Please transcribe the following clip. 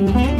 Mm-hmm.